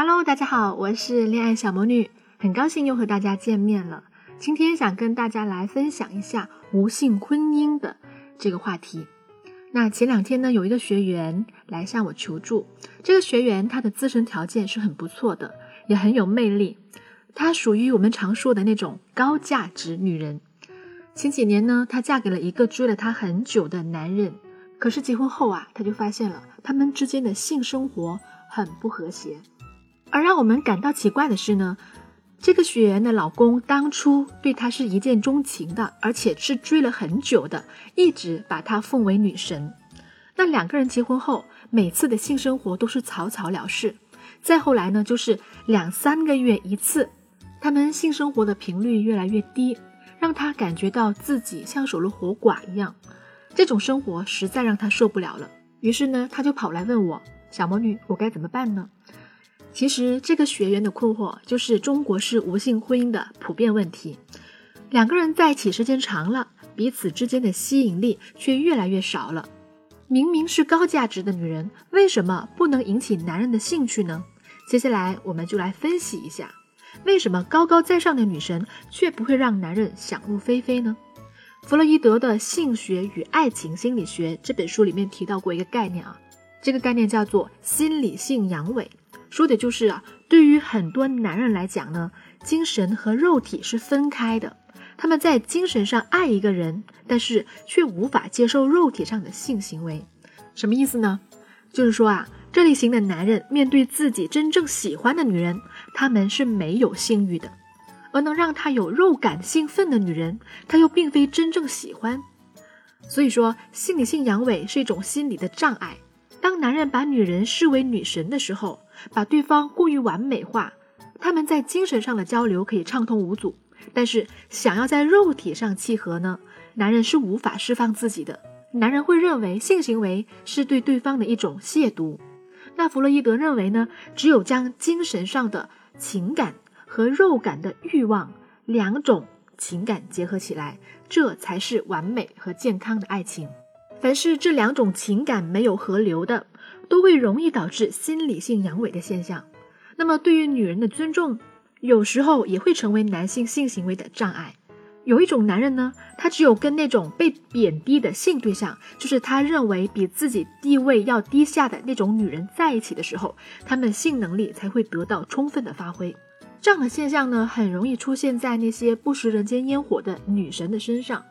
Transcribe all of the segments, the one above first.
Hello，大家好，我是恋爱小魔女，很高兴又和大家见面了。今天想跟大家来分享一下无性婚姻的这个话题。那前两天呢，有一个学员来向我求助，这个学员她的自身条件是很不错的，也很有魅力，她属于我们常说的那种高价值女人。前几年呢，她嫁给了一个追了她很久的男人，可是结婚后啊，她就发现了他们之间的性生活很不和谐。而让我们感到奇怪的是呢，这个学员的老公当初对她是一见钟情的，而且是追了很久的，一直把她奉为女神。那两个人结婚后，每次的性生活都是草草了事。再后来呢，就是两三个月一次，他们性生活的频率越来越低，让他感觉到自己像守了活寡一样。这种生活实在让他受不了了。于是呢，他就跑来问我：“小魔女，我该怎么办呢？”其实这个学员的困惑就是中国式无性婚姻的普遍问题。两个人在一起时间长了，彼此之间的吸引力却越来越少了。明明是高价值的女人，为什么不能引起男人的兴趣呢？接下来我们就来分析一下，为什么高高在上的女神却不会让男人想入非非呢？弗洛伊德的《性学与爱情心理学》这本书里面提到过一个概念啊，这个概念叫做心理性阳痿。说的就是啊，对于很多男人来讲呢，精神和肉体是分开的。他们在精神上爱一个人，但是却无法接受肉体上的性行为。什么意思呢？就是说啊，这类型的男人面对自己真正喜欢的女人，他们是没有性欲的；而能让他有肉感兴奋的女人，他又并非真正喜欢。所以说，心理性阳痿是一种心理的障碍。当男人把女人视为女神的时候，把对方过于完美化，他们在精神上的交流可以畅通无阻，但是想要在肉体上契合呢，男人是无法释放自己的。男人会认为性行为是对对方的一种亵渎。那弗洛伊德认为呢，只有将精神上的情感和肉感的欲望两种情感结合起来，这才是完美和健康的爱情。凡是这两种情感没有合流的，都会容易导致心理性阳痿的现象。那么，对于女人的尊重，有时候也会成为男性性行为的障碍。有一种男人呢，他只有跟那种被贬低的性对象，就是他认为比自己地位要低下的那种女人在一起的时候，他们性能力才会得到充分的发挥。这样的现象呢，很容易出现在那些不食人间烟火的女神的身上。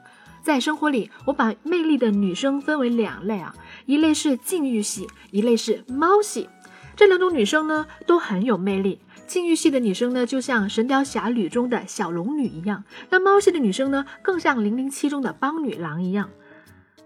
在生活里，我把魅力的女生分为两类啊，一类是禁欲系，一类是猫系。这两种女生呢，都很有魅力。禁欲系的女生呢，就像《神雕侠侣》中的小龙女一样；那猫系的女生呢，更像《零零七》中的邦女郎一样。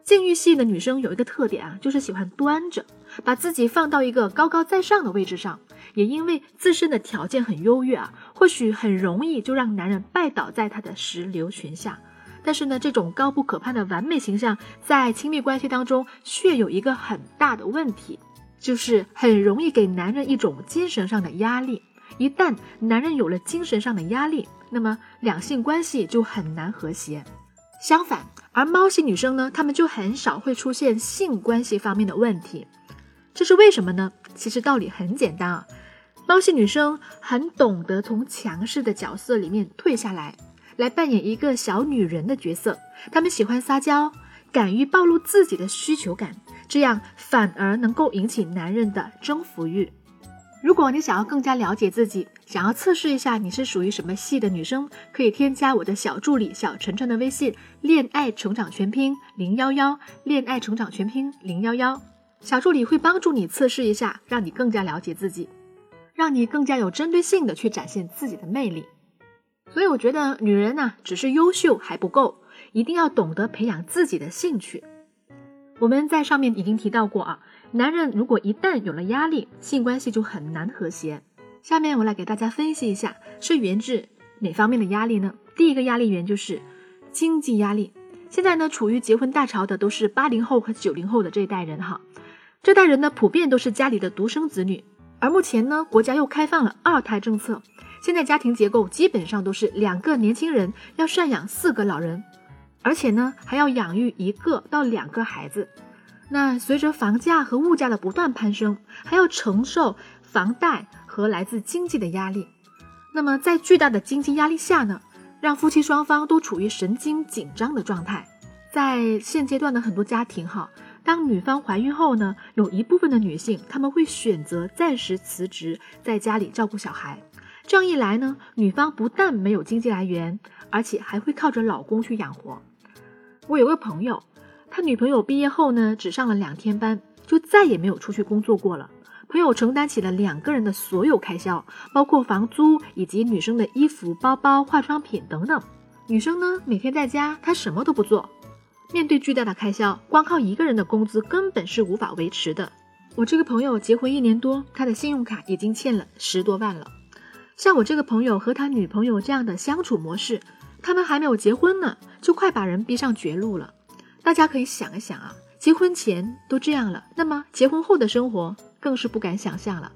禁欲系的女生有一个特点啊，就是喜欢端着，把自己放到一个高高在上的位置上，也因为自身的条件很优越啊，或许很容易就让男人拜倒在她的石榴裙下。但是呢，这种高不可攀的完美形象，在亲密关系当中却有一个很大的问题，就是很容易给男人一种精神上的压力。一旦男人有了精神上的压力，那么两性关系就很难和谐。相反，而猫系女生呢，她们就很少会出现性关系方面的问题。这是为什么呢？其实道理很简单啊，猫系女生很懂得从强势的角色里面退下来。来扮演一个小女人的角色，她们喜欢撒娇，敢于暴露自己的需求感，这样反而能够引起男人的征服欲。如果你想要更加了解自己，想要测试一下你是属于什么系的女生，可以添加我的小助理小晨晨的微信“恋爱成长全拼零幺幺”，恋爱成长全拼零幺幺，小助理会帮助你测试一下，让你更加了解自己，让你更加有针对性的去展现自己的魅力。所以我觉得女人呢，只是优秀还不够，一定要懂得培养自己的兴趣。我们在上面已经提到过啊，男人如果一旦有了压力，性关系就很难和谐。下面我来给大家分析一下，是源自哪方面的压力呢？第一个压力源就是经济压力。现在呢，处于结婚大潮的都是八零后和九零后的这一代人哈，这代人呢，普遍都是家里的独生子女，而目前呢，国家又开放了二胎政策。现在家庭结构基本上都是两个年轻人要赡养四个老人，而且呢还要养育一个到两个孩子。那随着房价和物价的不断攀升，还要承受房贷和来自经济的压力。那么在巨大的经济压力下呢，让夫妻双方都处于神经紧张的状态。在现阶段的很多家庭哈，当女方怀孕后呢，有一部分的女性她们会选择暂时辞职，在家里照顾小孩。这样一来呢，女方不但没有经济来源，而且还会靠着老公去养活。我有个朋友，他女朋友毕业后呢，只上了两天班，就再也没有出去工作过了。朋友承担起了两个人的所有开销，包括房租以及女生的衣服、包包、化妆品等等。女生呢，每天在家，她什么都不做。面对巨大的开销，光靠一个人的工资根本是无法维持的。我这个朋友结婚一年多，他的信用卡已经欠了十多万了。像我这个朋友和他女朋友这样的相处模式，他们还没有结婚呢，就快把人逼上绝路了。大家可以想一想啊，结婚前都这样了，那么结婚后的生活更是不敢想象了。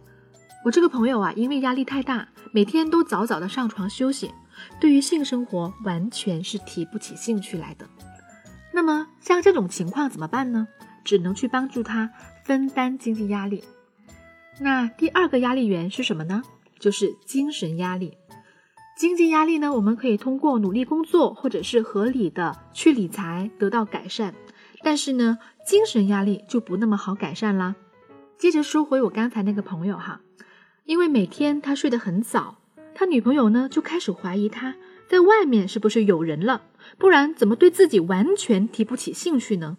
我这个朋友啊，因为压力太大，每天都早早的上床休息，对于性生活完全是提不起兴趣来的。那么像这种情况怎么办呢？只能去帮助他分担经济压力。那第二个压力源是什么呢？就是精神压力。经济压力呢，我们可以通过努力工作或者是合理的去理财得到改善。但是呢，精神压力就不那么好改善啦。接着说回我刚才那个朋友哈，因为每天他睡得很早，他女朋友呢就开始怀疑他在外面是不是有人了。不然怎么对自己完全提不起兴趣呢？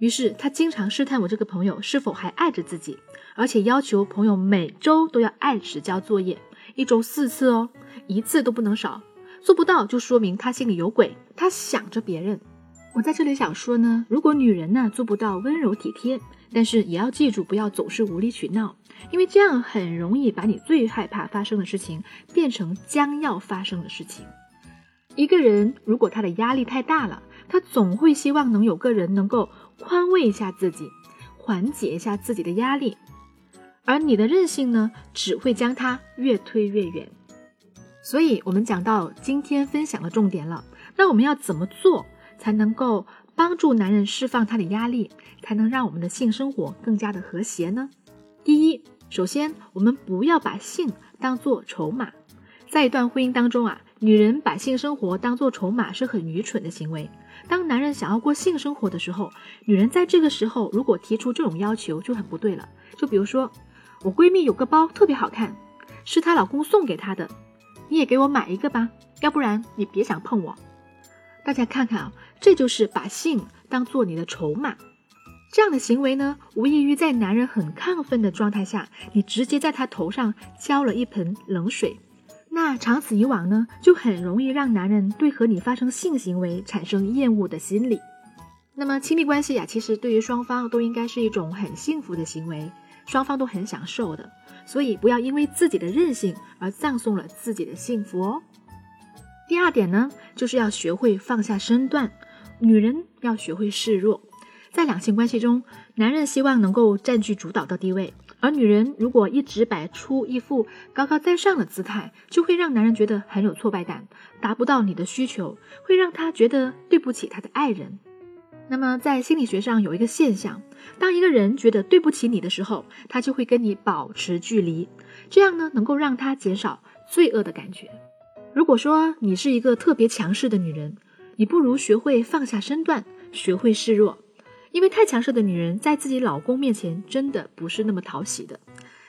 于是他经常试探我这个朋友是否还爱着自己，而且要求朋友每周都要按时交作业，一周四次哦，一次都不能少。做不到就说明他心里有鬼，他想着别人。我在这里想说呢，如果女人呢做不到温柔体贴，但是也要记住不要总是无理取闹，因为这样很容易把你最害怕发生的事情变成将要发生的事情。一个人如果他的压力太大了，他总会希望能有个人能够宽慰一下自己，缓解一下自己的压力，而你的任性呢，只会将他越推越远。所以，我们讲到今天分享的重点了，那我们要怎么做才能够帮助男人释放他的压力，才能让我们的性生活更加的和谐呢？第一，首先我们不要把性当做筹码，在一段婚姻当中啊。女人把性生活当做筹码是很愚蠢的行为。当男人想要过性生活的时候，女人在这个时候如果提出这种要求就很不对了。就比如说，我闺蜜有个包特别好看，是她老公送给她的，你也给我买一个吧，要不然你别想碰我。大家看看啊，这就是把性当做你的筹码。这样的行为呢，无异于在男人很亢奋的状态下，你直接在他头上浇了一盆冷水。那长此以往呢，就很容易让男人对和你发生性行为产生厌恶的心理。那么亲密关系呀，其实对于双方都应该是一种很幸福的行为，双方都很享受的。所以不要因为自己的任性而葬送了自己的幸福哦。第二点呢，就是要学会放下身段，女人要学会示弱。在两性关系中，男人希望能够占据主导的地位。而女人如果一直摆出一副高高在上的姿态，就会让男人觉得很有挫败感，达不到你的需求，会让他觉得对不起他的爱人。那么在心理学上有一个现象，当一个人觉得对不起你的时候，他就会跟你保持距离，这样呢能够让他减少罪恶的感觉。如果说你是一个特别强势的女人，你不如学会放下身段，学会示弱。因为太强势的女人在自己老公面前真的不是那么讨喜的，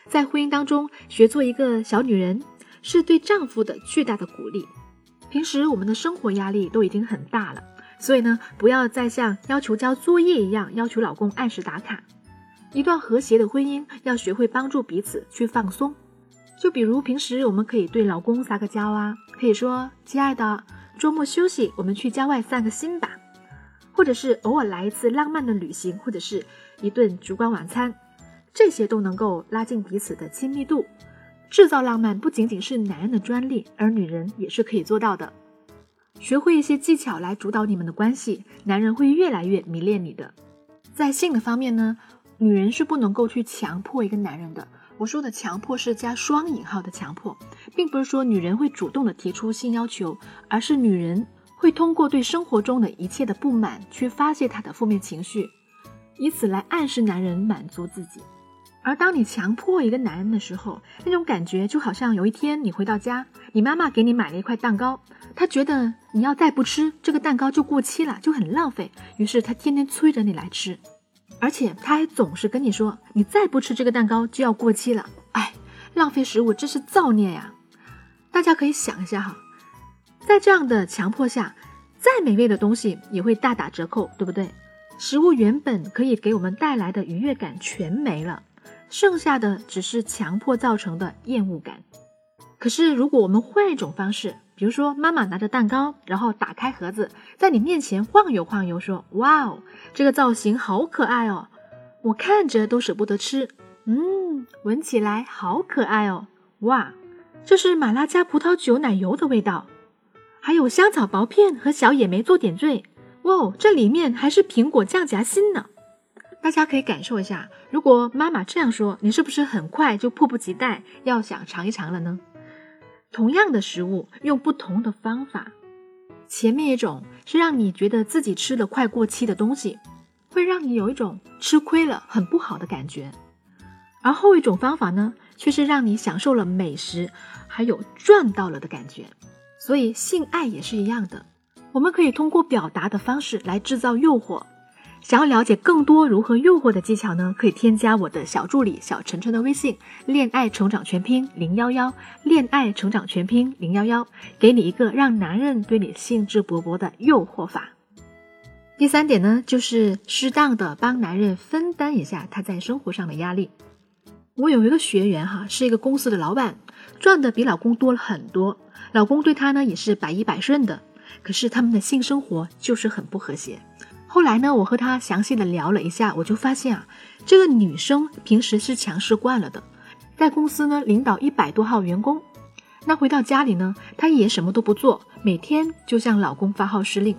在婚姻当中学做一个小女人是对丈夫的巨大的鼓励。平时我们的生活压力都已经很大了，所以呢，不要再像要求交作业一样要求老公按时打卡。一段和谐的婚姻要学会帮助彼此去放松，就比如平时我们可以对老公撒个娇啊，可以说亲爱的，周末休息我们去郊外散个心吧。或者是偶尔来一次浪漫的旅行，或者是一顿烛光晚餐，这些都能够拉近彼此的亲密度。制造浪漫不仅仅是男人的专利，而女人也是可以做到的。学会一些技巧来主导你们的关系，男人会越来越迷恋你的。在性的方面呢，女人是不能够去强迫一个男人的。我说的强迫是加双引号的强迫，并不是说女人会主动的提出性要求，而是女人。会通过对生活中的一切的不满去发泄他的负面情绪，以此来暗示男人满足自己。而当你强迫一个男人的时候，那种感觉就好像有一天你回到家，你妈妈给你买了一块蛋糕，她觉得你要再不吃这个蛋糕就过期了，就很浪费，于是他天天催着你来吃，而且他还总是跟你说，你再不吃这个蛋糕就要过期了。哎，浪费食物真是造孽呀！大家可以想一下哈，在这样的强迫下，再美味的东西也会大打折扣，对不对？食物原本可以给我们带来的愉悦感全没了。剩下的只是强迫造成的厌恶感。可是，如果我们换一种方式，比如说妈妈拿着蛋糕，然后打开盒子，在你面前晃悠晃悠，说：“哇哦，这个造型好可爱哦，我看着都舍不得吃。”嗯，闻起来好可爱哦，哇，这是马拉加葡萄酒奶油的味道，还有香草薄片和小野莓做点缀。哇，这里面还是苹果酱夹心呢。大家可以感受一下，如果妈妈这样说，你是不是很快就迫不及待要想尝一尝了呢？同样的食物，用不同的方法，前面一种是让你觉得自己吃了快过期的东西，会让你有一种吃亏了很不好的感觉；而后一种方法呢，却是让你享受了美食，还有赚到了的感觉。所以性爱也是一样的，我们可以通过表达的方式来制造诱惑。想要了解更多如何诱惑的技巧呢？可以添加我的小助理小晨晨的微信“恋爱成长全拼零幺幺”，恋爱成长全拼零幺幺，给你一个让男人对你兴致勃勃的诱惑法。第三点呢，就是适当的帮男人分担一下他在生活上的压力。我有一个学员哈，是一个公司的老板，赚的比老公多了很多，老公对他呢也是百依百顺的，可是他们的性生活就是很不和谐。后来呢，我和她详细的聊了一下，我就发现啊，这个女生平时是强势惯了的，在公司呢领导一百多号员工，那回到家里呢，她也什么都不做，每天就向老公发号施令。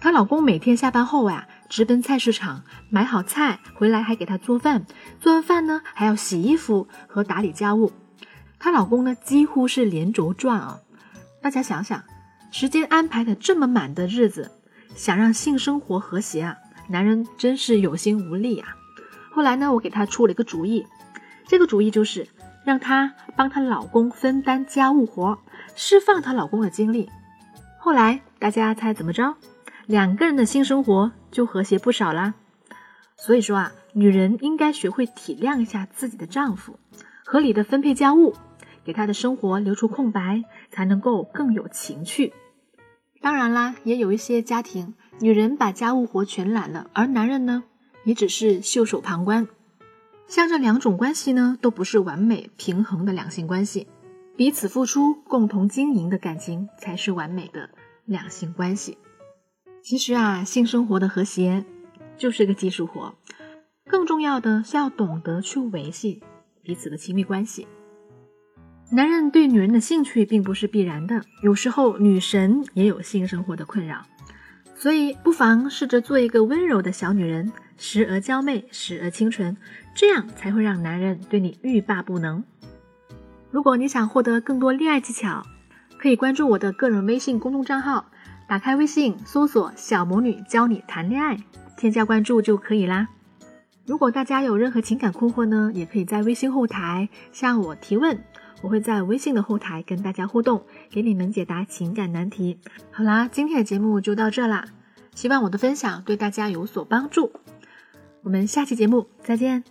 她老公每天下班后啊，直奔菜市场买好菜回来，还给她做饭，做完饭呢还要洗衣服和打理家务。她老公呢几乎是连轴转啊，大家想想，时间安排的这么满的日子。想让性生活和谐啊，男人真是有心无力啊。后来呢，我给他出了一个主意，这个主意就是让她帮她老公分担家务活，释放她老公的精力。后来大家猜怎么着？两个人的性生活就和谐不少啦。所以说啊，女人应该学会体谅一下自己的丈夫，合理的分配家务，给他的生活留出空白，才能够更有情趣。当然啦，也有一些家庭，女人把家务活全揽了，而男人呢，也只是袖手旁观。像这两种关系呢，都不是完美平衡的两性关系，彼此付出、共同经营的感情才是完美的两性关系。其实啊，性生活的和谐就是个技术活，更重要的是要懂得去维系彼此的亲密关系。男人对女人的兴趣并不是必然的，有时候女神也有性生活的困扰，所以不妨试着做一个温柔的小女人，时而娇媚，时而清纯，这样才会让男人对你欲罢不能。如果你想获得更多恋爱技巧，可以关注我的个人微信公众账号，打开微信搜索“小魔女教你谈恋爱”，添加关注就可以啦。如果大家有任何情感困惑呢，也可以在微信后台向我提问。我会在微信的后台跟大家互动，给你们解答情感难题。好啦，今天的节目就到这啦，希望我的分享对大家有所帮助。我们下期节目再见。